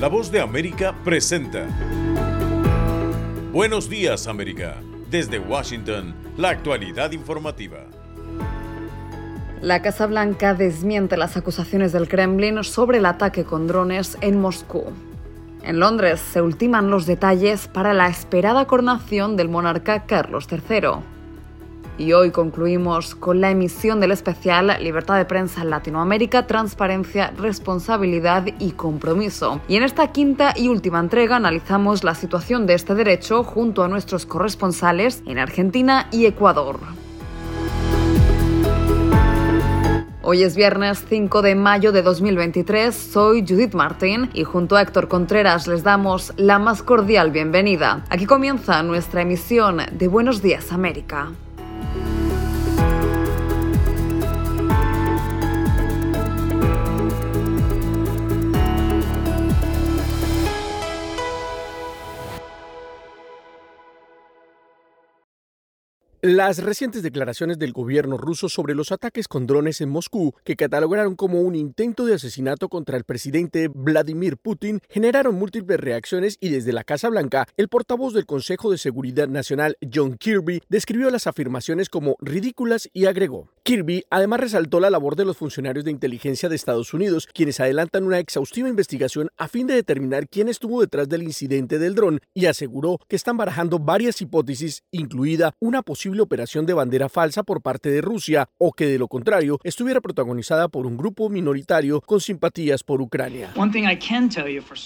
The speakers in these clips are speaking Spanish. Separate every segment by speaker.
Speaker 1: La voz de América presenta. Buenos días América. Desde Washington, la actualidad informativa.
Speaker 2: La Casa Blanca desmiente las acusaciones del Kremlin sobre el ataque con drones en Moscú. En Londres se ultiman los detalles para la esperada coronación del monarca Carlos III. Y hoy concluimos con la emisión del especial Libertad de Prensa en Latinoamérica, Transparencia, Responsabilidad y Compromiso. Y en esta quinta y última entrega analizamos la situación de este derecho junto a nuestros corresponsales en Argentina y Ecuador. Hoy es viernes 5 de mayo de 2023, soy Judith Martín y junto a Héctor Contreras les damos la más cordial bienvenida. Aquí comienza nuestra emisión de Buenos Días América.
Speaker 3: Las recientes declaraciones del gobierno ruso sobre los ataques con drones en Moscú, que catalogaron como un intento de asesinato contra el presidente Vladimir Putin, generaron múltiples reacciones y desde la Casa Blanca, el portavoz del Consejo de Seguridad Nacional, John Kirby, describió las afirmaciones como ridículas y agregó. Kirby además resaltó la labor de los funcionarios de inteligencia de Estados Unidos, quienes adelantan una exhaustiva investigación a fin de determinar quién estuvo detrás del incidente del dron y aseguró que están barajando varias hipótesis, incluida una posible operación de bandera falsa por parte de Rusia o que de lo contrario estuviera protagonizada por un grupo minoritario con simpatías por Ucrania.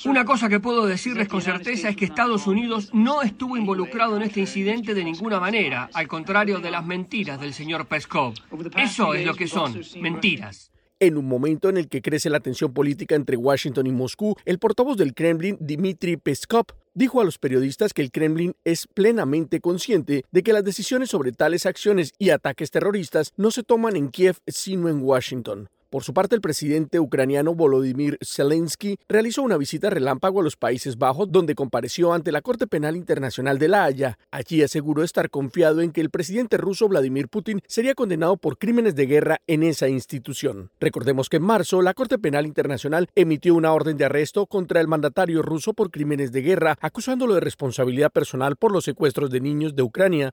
Speaker 4: Una cosa que puedo decirles con certeza es que Estados Unidos no estuvo involucrado en este incidente de ninguna manera, al contrario de las mentiras del señor Peskov. Eso es lo que son, mentiras.
Speaker 3: En un momento en el que crece la tensión política entre Washington y Moscú, el portavoz del Kremlin, Dmitry Peskov, dijo a los periodistas que el Kremlin es plenamente consciente de que las decisiones sobre tales acciones y ataques terroristas no se toman en Kiev sino en Washington. Por su parte, el presidente ucraniano Volodymyr Zelensky realizó una visita relámpago a los Países Bajos, donde compareció ante la Corte Penal Internacional de La Haya. Allí aseguró estar confiado en que el presidente ruso Vladimir Putin sería condenado por crímenes de guerra en esa institución. Recordemos que en marzo, la Corte Penal Internacional emitió una orden de arresto contra el mandatario ruso por crímenes de guerra, acusándolo de responsabilidad personal por los secuestros de niños de Ucrania.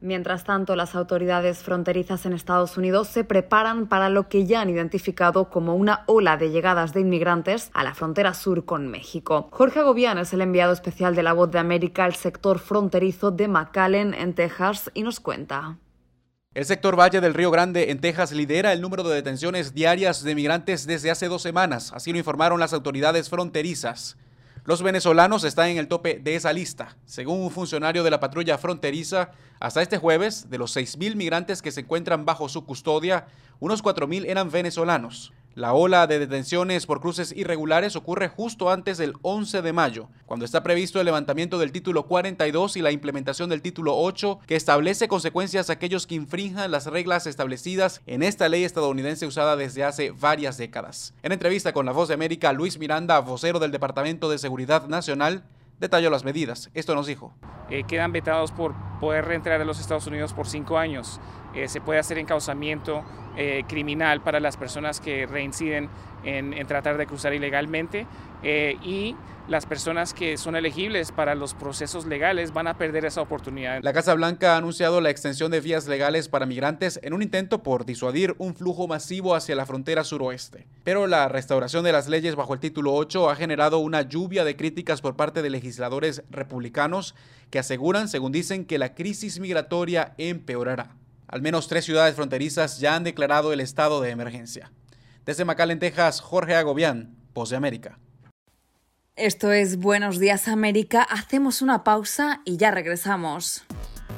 Speaker 2: Mientras tanto, las autoridades fronterizas en Estados Unidos se preparan para lo que ya han identificado como una ola de llegadas de inmigrantes a la frontera sur con México. Jorge Agobián es el enviado especial de la Voz de América al sector fronterizo de McAllen, en Texas, y nos cuenta.
Speaker 5: El sector Valle del Río Grande en Texas lidera el número de detenciones diarias de migrantes desde hace dos semanas, así lo informaron las autoridades fronterizas. Los venezolanos están en el tope de esa lista. Según un funcionario de la patrulla fronteriza, hasta este jueves, de los 6.000 migrantes que se encuentran bajo su custodia, unos 4.000 eran venezolanos. La ola de detenciones por cruces irregulares ocurre justo antes del 11 de mayo, cuando está previsto el levantamiento del título 42 y la implementación del título 8, que establece consecuencias a aquellos que infrinjan las reglas establecidas en esta ley estadounidense usada desde hace varias décadas. En entrevista con La Voz de América, Luis Miranda, vocero del Departamento de Seguridad Nacional, detalló las medidas. Esto nos dijo.
Speaker 6: Eh, quedan vetados por poder reentrar a los Estados Unidos por cinco años. Eh, se puede hacer encauzamiento eh, criminal para las personas que reinciden en, en tratar de cruzar ilegalmente y las personas que son elegibles para los procesos legales van a perder esa oportunidad.
Speaker 5: La Casa Blanca ha anunciado la extensión de vías legales para migrantes en un intento por disuadir un flujo masivo hacia la frontera suroeste. Pero la restauración de las leyes bajo el título 8 ha generado una lluvia de críticas por parte de legisladores republicanos que aseguran, según dicen, que la crisis migratoria empeorará. Al menos tres ciudades fronterizas ya han declarado el estado de emergencia. Desde McAllen, Texas, Jorge Agobián, Voz de América.
Speaker 2: Esto es Buenos Días América. Hacemos una pausa y ya regresamos.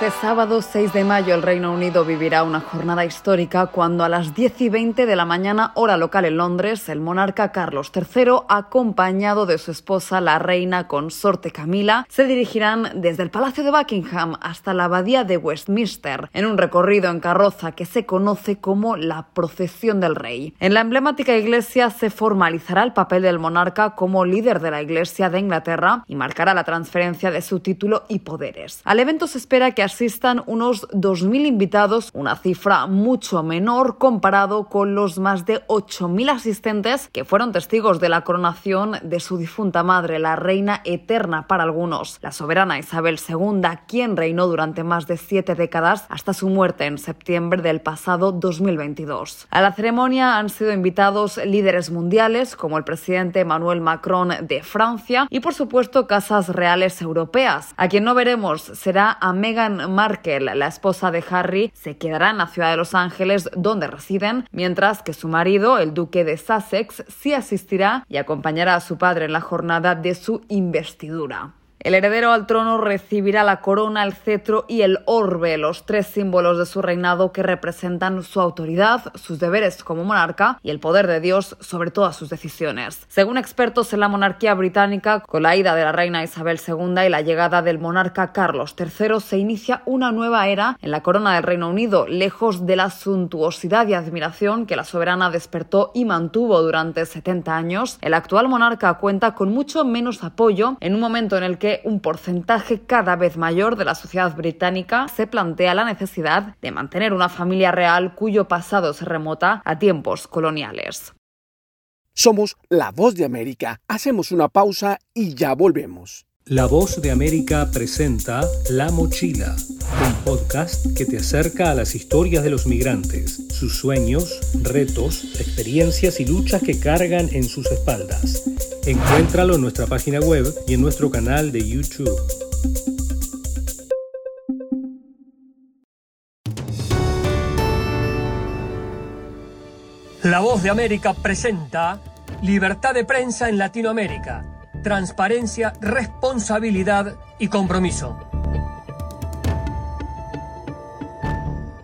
Speaker 2: Este sábado 6 de mayo el Reino Unido vivirá una jornada histórica cuando a las 10 y 20 de la mañana hora local en Londres el monarca Carlos III, acompañado de su esposa la reina consorte Camila, se dirigirán desde el Palacio de Buckingham hasta la Abadía de Westminster en un recorrido en carroza que se conoce como la Procesión del Rey. En la emblemática iglesia se formalizará el papel del monarca como líder de la Iglesia de Inglaterra y marcará la transferencia de su título y poderes. Al evento se espera que asistan unos 2.000 invitados, una cifra mucho menor comparado con los más de 8.000 asistentes que fueron testigos de la coronación de su difunta madre, la reina eterna para algunos, la soberana Isabel II, quien reinó durante más de siete décadas hasta su muerte en septiembre del pasado 2022. A la ceremonia han sido invitados líderes mundiales como el presidente Emmanuel Macron de Francia y por supuesto casas reales europeas. A quien no veremos será a Meghan Markle, la esposa de Harry, se quedará en la ciudad de Los Ángeles donde residen, mientras que su marido, el duque de Sussex, sí asistirá y acompañará a su padre en la jornada de su investidura. El heredero al trono recibirá la corona, el cetro y el orbe, los tres símbolos de su reinado que representan su autoridad, sus deberes como monarca y el poder de Dios sobre todas sus decisiones. Según expertos en la monarquía británica, con la ida de la reina Isabel II y la llegada del monarca Carlos III, se inicia una nueva era en la corona del Reino Unido, lejos de la suntuosidad y admiración que la soberana despertó y mantuvo durante 70 años. El actual monarca cuenta con mucho menos apoyo en un momento en el que un porcentaje cada vez mayor de la sociedad británica se plantea la necesidad de mantener una familia real cuyo pasado se remota a tiempos coloniales.
Speaker 3: Somos la voz de América. Hacemos una pausa y ya volvemos.
Speaker 7: La voz de América presenta La Mochila, un podcast que te acerca a las historias de los migrantes, sus sueños, retos, experiencias y luchas que cargan en sus espaldas. Encuéntralo en nuestra página web y en nuestro canal de YouTube.
Speaker 4: La voz de América presenta Libertad de prensa en Latinoamérica transparencia, responsabilidad y compromiso.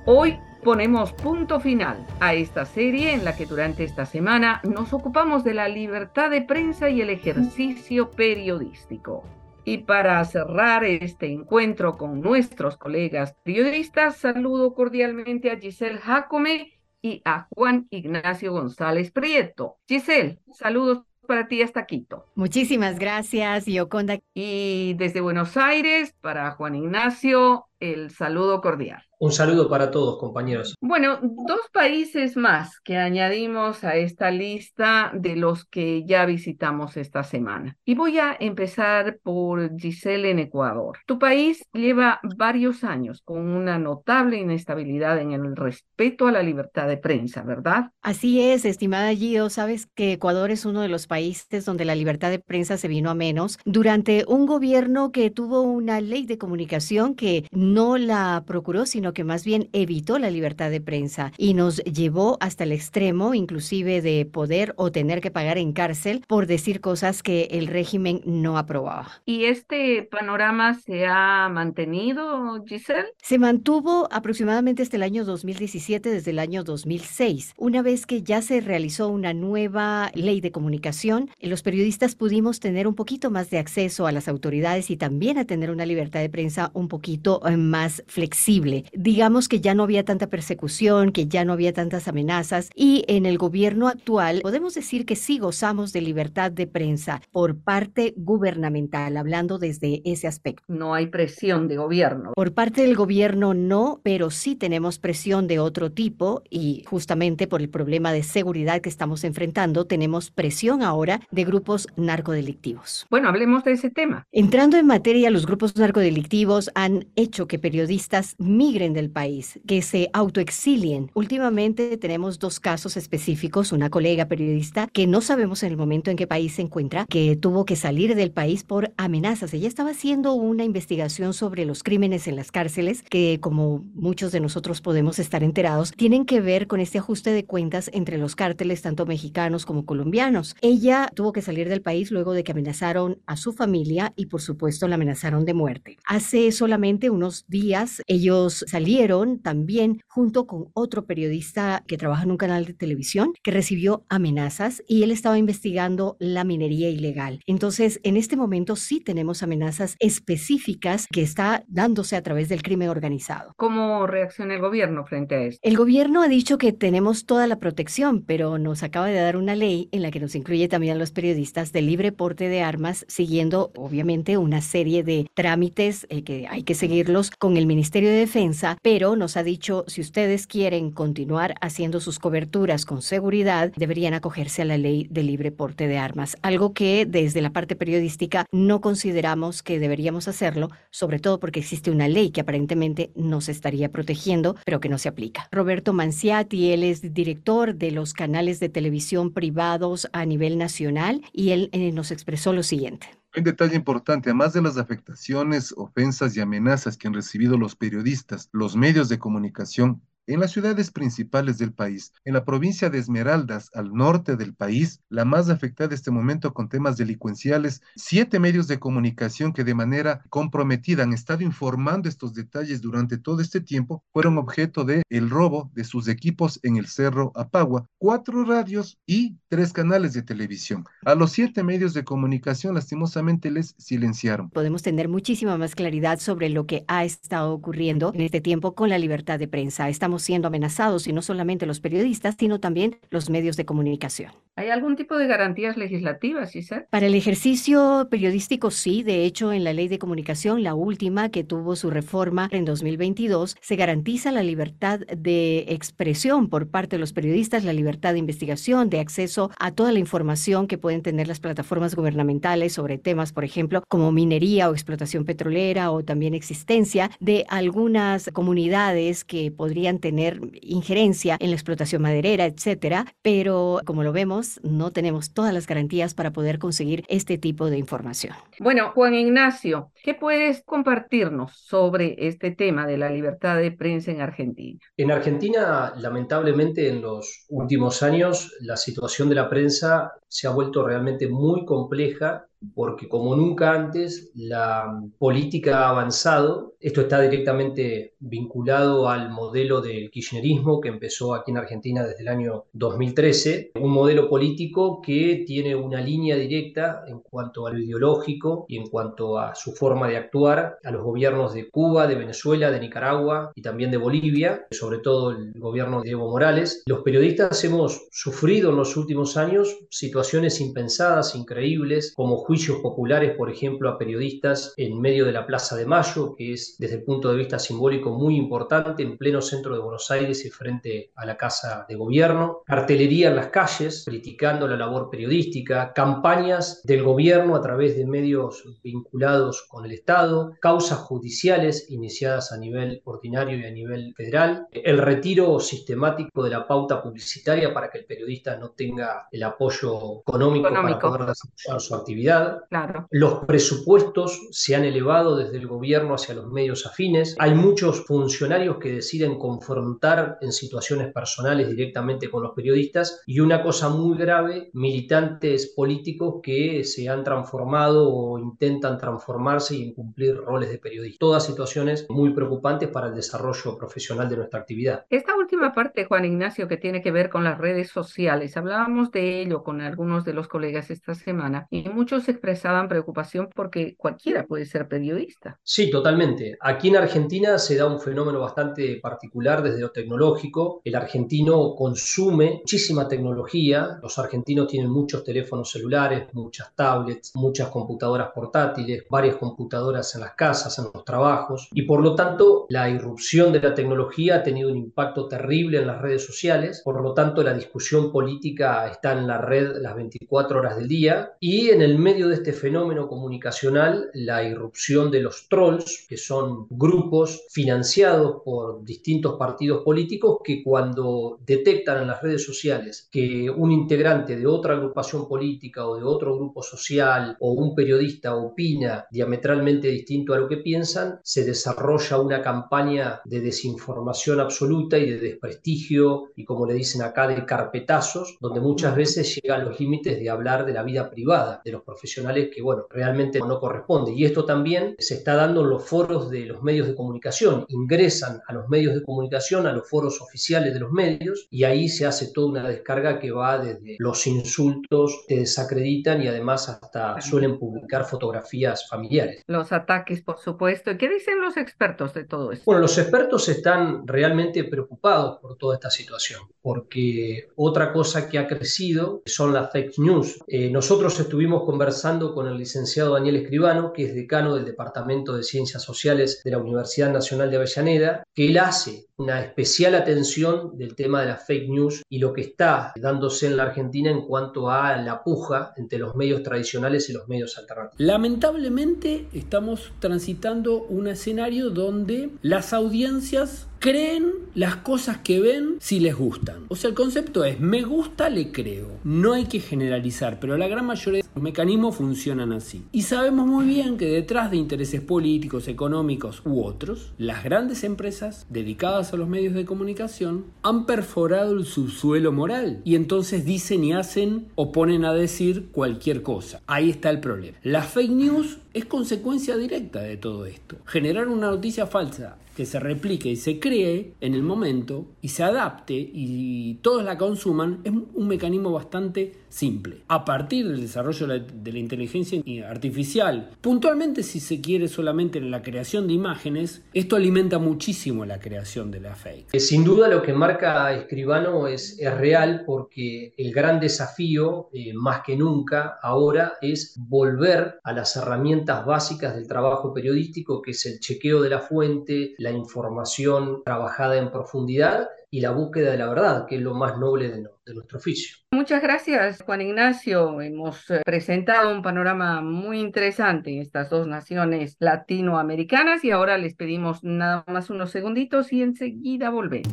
Speaker 8: Hoy ponemos punto final a esta serie en la que durante esta semana nos ocupamos de la libertad de prensa y el ejercicio periodístico. Y para cerrar este encuentro con nuestros colegas periodistas, saludo cordialmente a Giselle Jacome y a Juan Ignacio González Prieto. Giselle, saludos para ti hasta Quito.
Speaker 9: Muchísimas gracias, Yoconda.
Speaker 8: Y desde Buenos Aires, para Juan Ignacio, el saludo cordial.
Speaker 10: Un saludo para todos, compañeros.
Speaker 8: Bueno, dos países más que añadimos a esta lista de los que ya visitamos esta semana. Y voy a empezar por Giselle en Ecuador. Tu país lleva varios años con una notable inestabilidad en el respeto a la libertad de prensa, ¿verdad?
Speaker 9: Así es, estimada Gio. Sabes que Ecuador es uno de los países donde la libertad de prensa se vino a menos durante un gobierno que tuvo una ley de comunicación que no la procuró, sino que más bien evitó la libertad de prensa y nos llevó hasta el extremo inclusive de poder o tener que pagar en cárcel por decir cosas que el régimen no aprobaba.
Speaker 8: ¿Y este panorama se ha mantenido, Giselle?
Speaker 9: Se mantuvo aproximadamente hasta el año 2017, desde el año 2006. Una vez que ya se realizó una nueva ley de comunicación, los periodistas pudimos tener un poquito más de acceso a las autoridades y también a tener una libertad de prensa un poquito más flexible. Digamos que ya no había tanta persecución, que ya no había tantas amenazas y en el gobierno actual podemos decir que sí gozamos de libertad de prensa por parte gubernamental, hablando desde ese aspecto.
Speaker 8: No hay presión de gobierno.
Speaker 9: Por parte del gobierno no, pero sí tenemos presión de otro tipo y justamente por el problema de seguridad que estamos enfrentando, tenemos presión ahora de grupos narcodelictivos.
Speaker 8: Bueno, hablemos de ese tema.
Speaker 9: Entrando en materia, los grupos narcodelictivos han hecho que periodistas migren del país, que se autoexilien. Últimamente tenemos dos casos específicos, una colega periodista que no sabemos en el momento en qué país se encuentra, que tuvo que salir del país por amenazas. Ella estaba haciendo una investigación sobre los crímenes en las cárceles, que como muchos de nosotros podemos estar enterados, tienen que ver con este ajuste de cuentas entre los cárteles, tanto mexicanos como colombianos. Ella tuvo que salir del país luego de que amenazaron a su familia y por supuesto la amenazaron de muerte. Hace solamente unos días ellos salieron también junto con otro periodista que trabaja en un canal de televisión que recibió amenazas y él estaba investigando la minería ilegal. Entonces, en este momento sí tenemos amenazas específicas que está dándose a través del crimen organizado.
Speaker 8: ¿Cómo reacciona el gobierno frente a esto?
Speaker 9: El gobierno ha dicho que tenemos toda la protección, pero nos acaba de dar una ley en la que nos incluye también a los periodistas de libre porte de armas, siguiendo obviamente una serie de trámites eh, que hay que seguirlos con el Ministerio de Defensa, pero nos ha dicho si ustedes quieren continuar haciendo sus coberturas con seguridad, deberían acogerse a la ley de libre porte de armas, algo que desde la parte periodística no consideramos que deberíamos hacerlo, sobre todo porque existe una ley que aparentemente nos estaría protegiendo, pero que no se aplica. Roberto Manciati, él es director de los canales de televisión privados a nivel nacional y él eh, nos expresó lo siguiente.
Speaker 11: Un detalle importante, además de las afectaciones, ofensas y amenazas que han recibido los periodistas, los medios de comunicación en las ciudades principales del país, en la provincia de Esmeraldas, al norte del país, la más afectada este momento con temas delincuenciales, siete medios de comunicación que de manera comprometida han estado informando estos detalles durante todo este tiempo, fueron objeto de el robo de sus equipos en el Cerro Apagua, cuatro radios y tres canales de televisión. A los siete medios de comunicación lastimosamente les silenciaron.
Speaker 9: Podemos tener muchísima más claridad sobre lo que ha estado ocurriendo en este tiempo con la libertad de prensa. Estamos siendo amenazados y no solamente los periodistas, sino también los medios de comunicación.
Speaker 8: ¿Hay algún tipo de garantías legislativas, Giselle?
Speaker 9: Para el ejercicio periodístico, sí. De hecho, en la ley de comunicación, la última que tuvo su reforma en 2022, se garantiza la libertad de expresión por parte de los periodistas, la libertad de investigación, de acceso a toda la información que pueden tener las plataformas gubernamentales sobre temas, por ejemplo, como minería o explotación petrolera o también existencia de algunas comunidades que podrían tener injerencia en la explotación maderera, etcétera, pero como lo vemos, no tenemos todas las garantías para poder conseguir este tipo de información.
Speaker 8: Bueno, Juan Ignacio, ¿qué puedes compartirnos sobre este tema de la libertad de prensa en Argentina?
Speaker 10: En Argentina, lamentablemente, en los últimos años, la situación de la prensa se ha vuelto realmente muy compleja porque como nunca antes la política ha avanzado. Esto está directamente vinculado al modelo del kirchnerismo que empezó aquí en Argentina desde el año 2013, un modelo político que tiene una línea directa en cuanto a lo ideológico y en cuanto a su forma de actuar a los gobiernos de Cuba, de Venezuela, de Nicaragua y también de Bolivia, sobre todo el gobierno de Evo Morales. Los periodistas hemos sufrido en los últimos años situaciones impensadas, increíbles, como juicios populares, por ejemplo, a periodistas en medio de la Plaza de Mayo, que es desde el punto de vista simbólico muy importante, en pleno centro de Buenos Aires y frente a la Casa de Gobierno, cartelería en las calles, criticando la labor periodística, campañas del gobierno a través de medios vinculados con el Estado, causas judiciales iniciadas a nivel ordinario y a nivel federal, el retiro sistemático de la pauta publicitaria para que el periodista no tenga el apoyo económico, económico. para poder desarrollar su actividad.
Speaker 8: Claro.
Speaker 10: Los presupuestos se han elevado desde el gobierno hacia los medios afines. Hay muchos funcionarios que deciden confrontar en situaciones personales directamente con los periodistas y una cosa muy grave, militantes políticos que se han transformado o intentan transformarse y incumplir roles de periodista. Todas situaciones muy preocupantes para el desarrollo profesional de nuestra actividad.
Speaker 8: Esta última parte, Juan Ignacio, que tiene que ver con las redes sociales, hablábamos de ello con algunos de los colegas esta semana y muchos muchos expresaban preocupación porque cualquiera puede ser periodista.
Speaker 10: Sí, totalmente. Aquí en Argentina se da un fenómeno bastante particular desde lo tecnológico. El argentino consume muchísima tecnología. Los argentinos tienen muchos teléfonos celulares, muchas tablets, muchas computadoras portátiles, varias computadoras en las casas, en los trabajos. Y por lo tanto, la irrupción de la tecnología ha tenido un impacto terrible en las redes sociales. Por lo tanto, la discusión política está en la red las 24 horas del día. Y en el medio de este fenómeno comunicacional, la irrupción de los trolls, que son grupos financiados por distintos partidos políticos que cuando detectan en las redes sociales que un integrante de otra agrupación política o de otro grupo social o un periodista opina diametralmente distinto a lo que piensan, se desarrolla una campaña de desinformación absoluta y de desprestigio y como le dicen acá de carpetazos, donde muchas veces llegan los límites de hablar de la vida privada de los profesionales que, bueno, realmente no corresponde. Y esto también se está dando en los foros de los medios de comunicación. Ingresan a los medios de comunicación, a los foros oficiales de los medios y ahí se hace toda una descarga que va desde los insultos que desacreditan y además hasta suelen publicar fotografías familiares.
Speaker 8: Los ataques, por supuesto. ¿Y qué dicen los expertos de todo esto?
Speaker 10: Bueno, los expertos están realmente preocupados por toda esta situación, porque otra cosa que ha crecido son las fake news. Eh, nosotros estuvimos conversando con el licenciado Daniel Escribano, que es decano del Departamento de Ciencias Sociales de la Universidad Nacional de Avellaneda, que él hace una especial atención del tema de las fake news y lo que está dándose en la Argentina en cuanto a la puja entre los medios tradicionales y los medios alternativos.
Speaker 12: Lamentablemente estamos transitando un escenario donde las audiencias creen las cosas que ven si les gustan. O sea, el concepto es, me gusta, le creo. No hay que generalizar, pero la gran mayoría de los mecanismos funcionan así. Y sabemos muy bien que detrás de intereses políticos, económicos u otros, las grandes empresas dedicadas a los medios de comunicación han perforado el subsuelo moral y entonces dicen y hacen o ponen a decir cualquier cosa. Ahí está el problema. La fake news es consecuencia directa de todo esto. Generar una noticia falsa que se replique y se cree en el momento y se adapte y todos la consuman es un mecanismo bastante simple. A partir del desarrollo de la inteligencia artificial, puntualmente si se quiere solamente en la creación de imágenes, esto alimenta muchísimo la creación de la fake.
Speaker 10: Eh, sin duda lo que marca Escribano es, es real porque el gran desafío, eh, más que nunca ahora, es volver a las herramientas básicas del trabajo periodístico, que es el chequeo de la fuente, la información trabajada en profundidad y la búsqueda de la verdad, que es lo más noble de, de nuestro oficio.
Speaker 8: Muchas gracias, Juan Ignacio. Hemos eh, presentado un panorama muy interesante en estas dos naciones latinoamericanas y ahora les pedimos nada más unos segunditos y enseguida volvemos.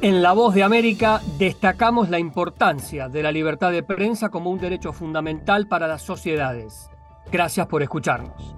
Speaker 4: En La Voz de América destacamos la importancia de la libertad de prensa como un derecho fundamental para las sociedades. Gracias por escucharnos.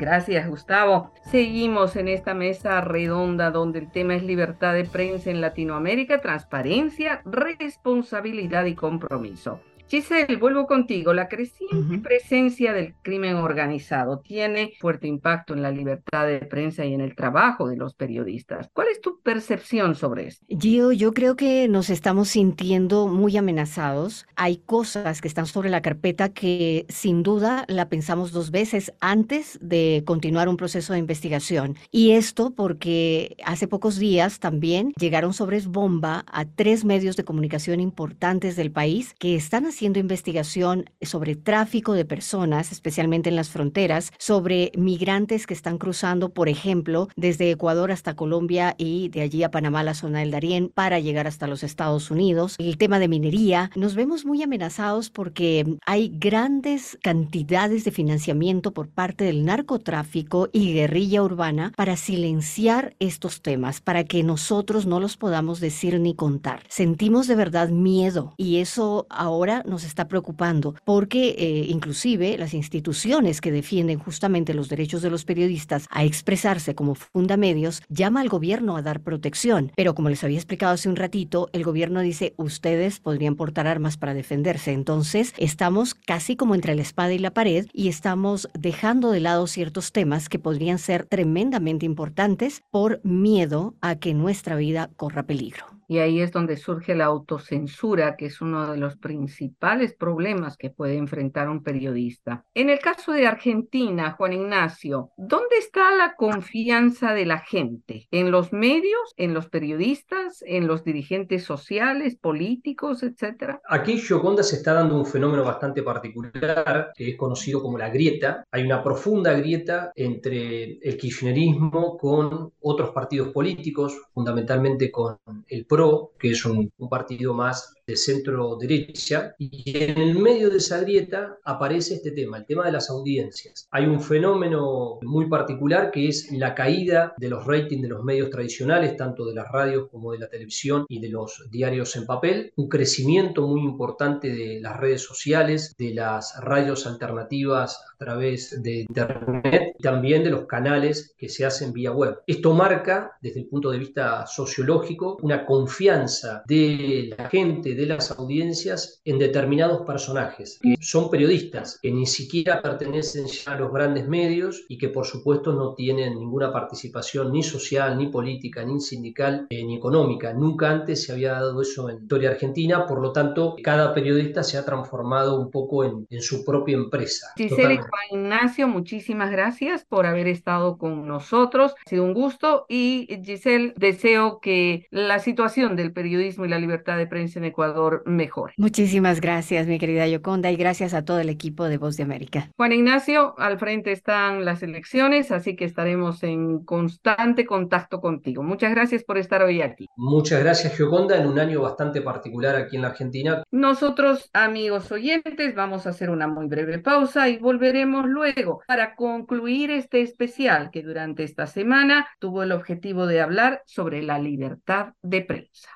Speaker 8: Gracias, Gustavo. Seguimos en esta mesa redonda donde el tema es libertad de prensa en Latinoamérica, transparencia, responsabilidad y compromiso. Giselle, vuelvo contigo. La creciente presencia del crimen organizado tiene fuerte impacto en la libertad de prensa y en el trabajo de los periodistas. ¿Cuál es tu percepción sobre esto?
Speaker 9: Gio, yo creo que nos estamos sintiendo muy amenazados. Hay cosas que están sobre la carpeta que sin duda la pensamos dos veces antes de continuar un proceso de investigación. Y esto porque hace pocos días también llegaron sobre bomba a tres medios de comunicación importantes del país que están haciendo haciendo investigación sobre tráfico de personas, especialmente en las fronteras, sobre migrantes que están cruzando, por ejemplo, desde Ecuador hasta Colombia y de allí a Panamá, la zona del Darién, para llegar hasta los Estados Unidos. El tema de minería, nos vemos muy amenazados porque hay grandes cantidades de financiamiento por parte del narcotráfico y guerrilla urbana para silenciar estos temas, para que nosotros no los podamos decir ni contar. Sentimos de verdad miedo y eso ahora nos está preocupando porque eh, inclusive las instituciones que defienden justamente los derechos de los periodistas a expresarse como fundamedios llama al gobierno a dar protección. Pero como les había explicado hace un ratito, el gobierno dice ustedes podrían portar armas para defenderse. Entonces estamos casi como entre la espada y la pared y estamos dejando de lado ciertos temas que podrían ser tremendamente importantes por miedo a que nuestra vida corra peligro.
Speaker 8: Y ahí es donde surge la autocensura, que es uno de los principales problemas que puede enfrentar un periodista. En el caso de Argentina, Juan Ignacio, ¿dónde está la confianza de la gente? ¿En los medios, en los periodistas, en los dirigentes sociales, políticos, etcétera?
Speaker 10: Aquí, Gioconda, se está dando un fenómeno bastante particular que es conocido como la grieta. Hay una profunda grieta entre el kirchnerismo con otros partidos políticos, fundamentalmente con el PRO, que es un, partido más centro derecha, y en el medio de esa grieta aparece este tema, el tema de las audiencias. Hay un fenómeno muy particular que es la caída de los ratings de los medios tradicionales, tanto de las radios como de la televisión y de los diarios en papel, un crecimiento muy importante de las redes sociales, de las radios alternativas a través de Internet también de los canales que se hacen vía web. Esto marca, desde el punto de vista sociológico, una confianza de la gente, de las audiencias en determinados personajes, que son periodistas, que ni siquiera pertenecen ya a los grandes medios y que por supuesto no tienen ninguna participación ni social, ni política, ni sindical, eh, ni económica. Nunca antes se había dado eso en la historia argentina, por lo tanto cada periodista se ha transformado un poco en, en su propia empresa.
Speaker 8: Giselle Juan Ignacio, muchísimas gracias por haber estado con nosotros. Ha sido un gusto y Giselle, deseo que la situación del periodismo y la libertad de prensa en Ecuador mejor.
Speaker 9: Muchísimas gracias, mi querida Yoconda, y gracias a todo el equipo de Voz de América.
Speaker 8: Juan Ignacio, al frente están las elecciones, así que estaremos en constante contacto contigo. Muchas gracias por estar hoy aquí.
Speaker 10: Muchas gracias, Gioconda, en un año bastante particular aquí en la Argentina.
Speaker 8: Nosotros, amigos oyentes, vamos a hacer una muy breve pausa y volveremos luego para concluir este especial que durante esta semana tuvo el objetivo de hablar sobre la libertad de prensa.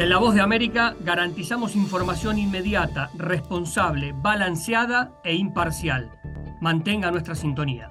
Speaker 4: En La Voz de América garantizamos información inmediata, responsable, balanceada e imparcial. Mantenga nuestra sintonía.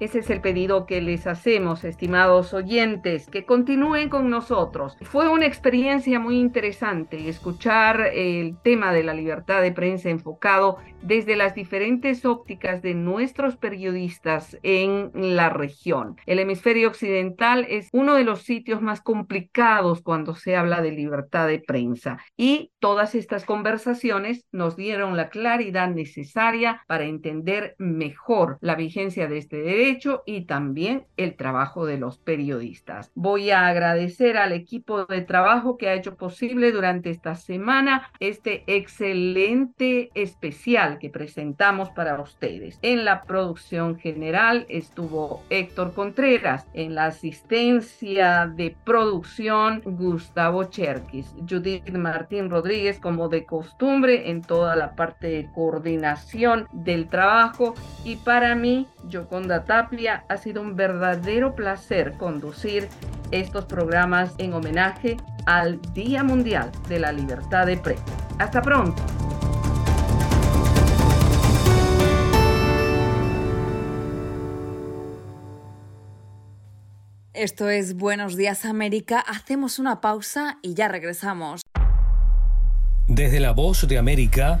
Speaker 8: Ese es el pedido que les hacemos, estimados oyentes, que continúen con nosotros. Fue una experiencia muy interesante escuchar el tema de la libertad de prensa enfocado desde las diferentes ópticas de nuestros periodistas en la región. El hemisferio occidental es uno de los sitios más complicados cuando se habla de libertad de prensa y todas estas conversaciones nos dieron la claridad necesaria para entender mejor la vigencia de este derecho y también el trabajo de los periodistas. Voy a agradecer al equipo de trabajo que ha hecho posible durante esta semana este excelente especial que presentamos para ustedes. En la producción general estuvo Héctor Contreras, en la asistencia de producción Gustavo Cherkis, Judith Martín Rodríguez como de costumbre en toda la parte de coordinación del trabajo y para mí Yoconda Tapia, ha sido un verdadero placer conducir estos programas en homenaje al Día Mundial de la Libertad de Prensa. Hasta pronto.
Speaker 2: Esto es Buenos Días América. Hacemos una pausa y ya regresamos.
Speaker 7: Desde la voz de América,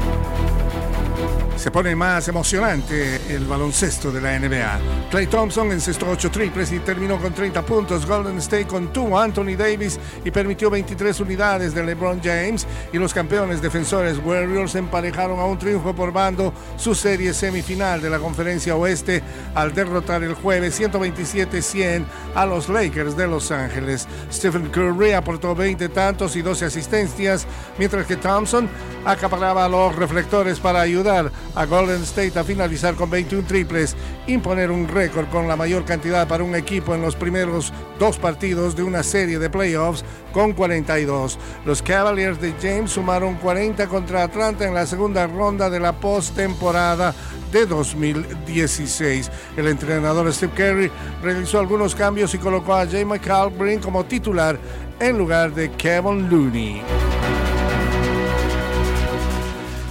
Speaker 13: Se pone más emocionante el baloncesto de la NBA. Clay Thompson encestó 8 triples y terminó con 30 puntos. Golden State contuvo a Anthony Davis y permitió 23 unidades de LeBron James. Y los campeones defensores Warriors emparejaron a un triunfo por bando su serie semifinal de la Conferencia Oeste al derrotar el jueves 127-100 a los Lakers de Los Ángeles. Stephen Curry aportó 20 tantos y 12 asistencias, mientras que Thompson acaparaba los reflectores para ayudar a Golden State a finalizar con 21 triples, imponer un récord con la mayor cantidad para un equipo en los primeros dos partidos de una serie de playoffs con 42. Los Cavaliers de James sumaron 40 contra Atlanta en la segunda ronda de la postemporada de 2016. El entrenador Steve Kerry realizó algunos cambios y colocó a Jay McAlbrin como titular en lugar de Kevin Looney.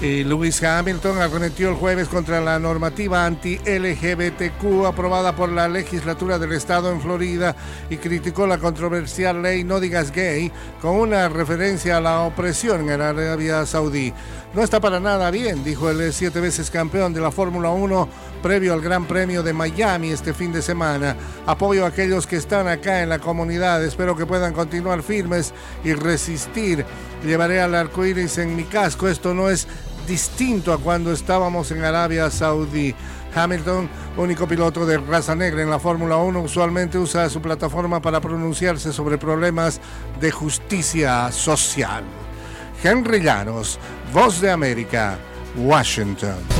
Speaker 13: Y Lewis Hamilton arremetió el jueves contra la normativa anti-LGBTQ aprobada por la legislatura del estado en Florida y criticó la controversial ley No digas gay con una referencia a la opresión en Arabia Saudí. No está para nada bien, dijo el siete veces campeón de la Fórmula 1 previo al Gran Premio de Miami este fin de semana. Apoyo a aquellos que están acá en la comunidad, espero que puedan continuar firmes y resistir. Llevaré al arco iris en mi casco, esto no es distinto a cuando estábamos en Arabia Saudí. Hamilton, único piloto de raza negra en la Fórmula 1, usualmente usa su plataforma para pronunciarse sobre problemas de justicia social. Henry Llanos, Voz de América, Washington.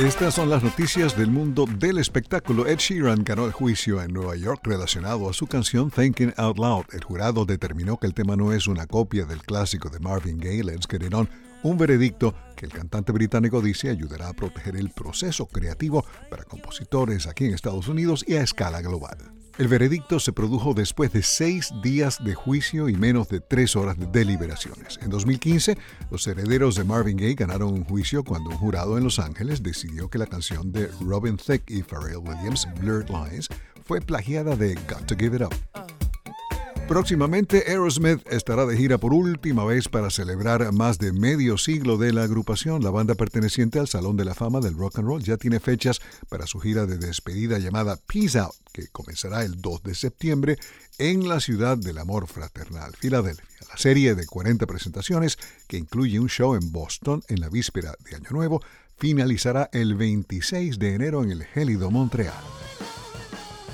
Speaker 14: Estas son las noticias del mundo del espectáculo. Ed Sheeran ganó el juicio en Nueva York relacionado a su canción Thinking Out Loud. El jurado determinó que el tema no es una copia del clásico de Marvin Gaye, Let's Get On, un veredicto que el cantante británico dice ayudará a proteger el proceso creativo para compositores aquí en Estados Unidos y a escala global. El veredicto se produjo después de seis días de juicio y menos de tres horas de deliberaciones. En 2015, los herederos de Marvin Gaye ganaron un juicio cuando un jurado en Los Ángeles decidió que la canción de Robin Thicke y Pharrell Williams, Blurred Lines, fue plagiada de Got to Give It Up. Próximamente Aerosmith estará de gira por última vez para celebrar más de medio siglo de la agrupación. La banda perteneciente al Salón de la Fama del Rock and Roll ya tiene fechas para su gira de despedida llamada Peace Out, que comenzará el 2 de septiembre en la ciudad del amor fraternal, Filadelfia. La serie de 40 presentaciones, que incluye un show en Boston en la víspera de Año Nuevo, finalizará el 26 de enero en el gélido Montreal.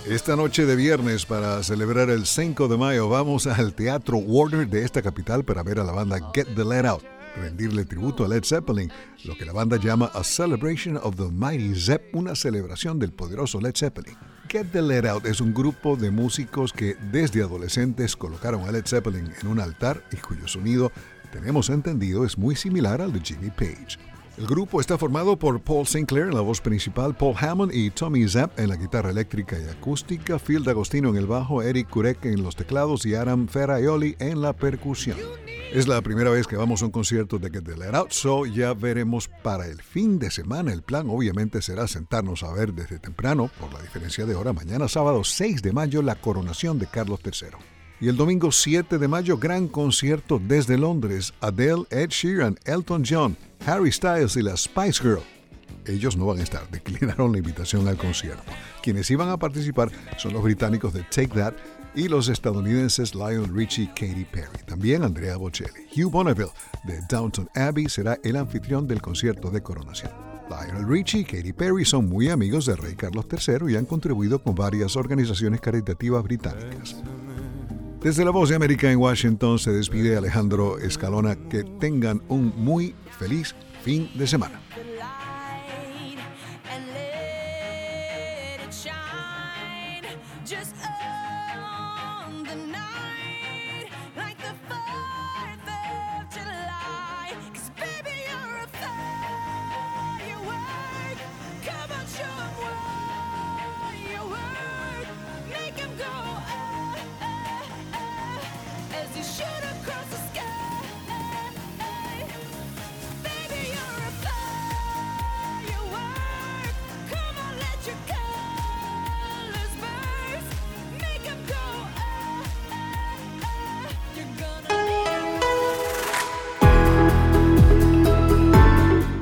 Speaker 14: Esta noche de viernes, para celebrar el 5 de mayo, vamos al Teatro Warner de esta capital para ver a la banda Get the Let Out, rendirle tributo a Led Zeppelin, lo que la banda llama A Celebration of the Mighty Zepp, una celebración del poderoso Led Zeppelin. Get the Let Out es un grupo de músicos que desde adolescentes colocaron a Led Zeppelin en un altar y cuyo sonido, tenemos entendido, es muy similar al de Jimmy Page. El grupo está formado por Paul Sinclair en la voz principal, Paul Hammond y Tommy Zapp en la guitarra eléctrica y acústica, Phil D'Agostino en el bajo, Eric Kurek en los teclados y Adam Ferraioli en la percusión. Es la primera vez que vamos a un concierto de Get the Let Out, so ya veremos para el fin de semana. El plan obviamente será sentarnos a ver desde temprano, por la diferencia de hora, mañana sábado 6 de mayo, la coronación de Carlos III. Y el domingo 7 de mayo, gran concierto desde Londres. Adele, Ed Sheeran, Elton John, Harry Styles y la Spice Girl. Ellos no van a estar, declinaron la invitación al concierto. Quienes iban a participar son los británicos de Take That y los estadounidenses Lionel Richie y Katy Perry. También Andrea Bocelli. Hugh Bonneville de Downton Abbey será el anfitrión del concierto de coronación. Lionel Richie y Katy Perry son muy amigos del rey Carlos III y han contribuido con varias organizaciones caritativas británicas. Desde la Voz de América en Washington se despide Alejandro Escalona. Que tengan un muy feliz fin de semana.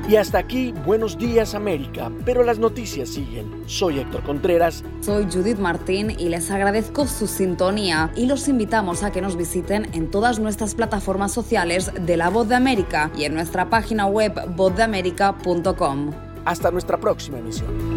Speaker 3: Y hasta aquí, buenos días América, pero las noticias siguen. Soy Héctor Contreras.
Speaker 2: Soy Judith Martín y les agradezco su sintonía y los invitamos a que nos visiten en todas nuestras plataformas sociales de La Voz de América y en nuestra página web vozdeamerica.com.
Speaker 3: Hasta nuestra próxima emisión.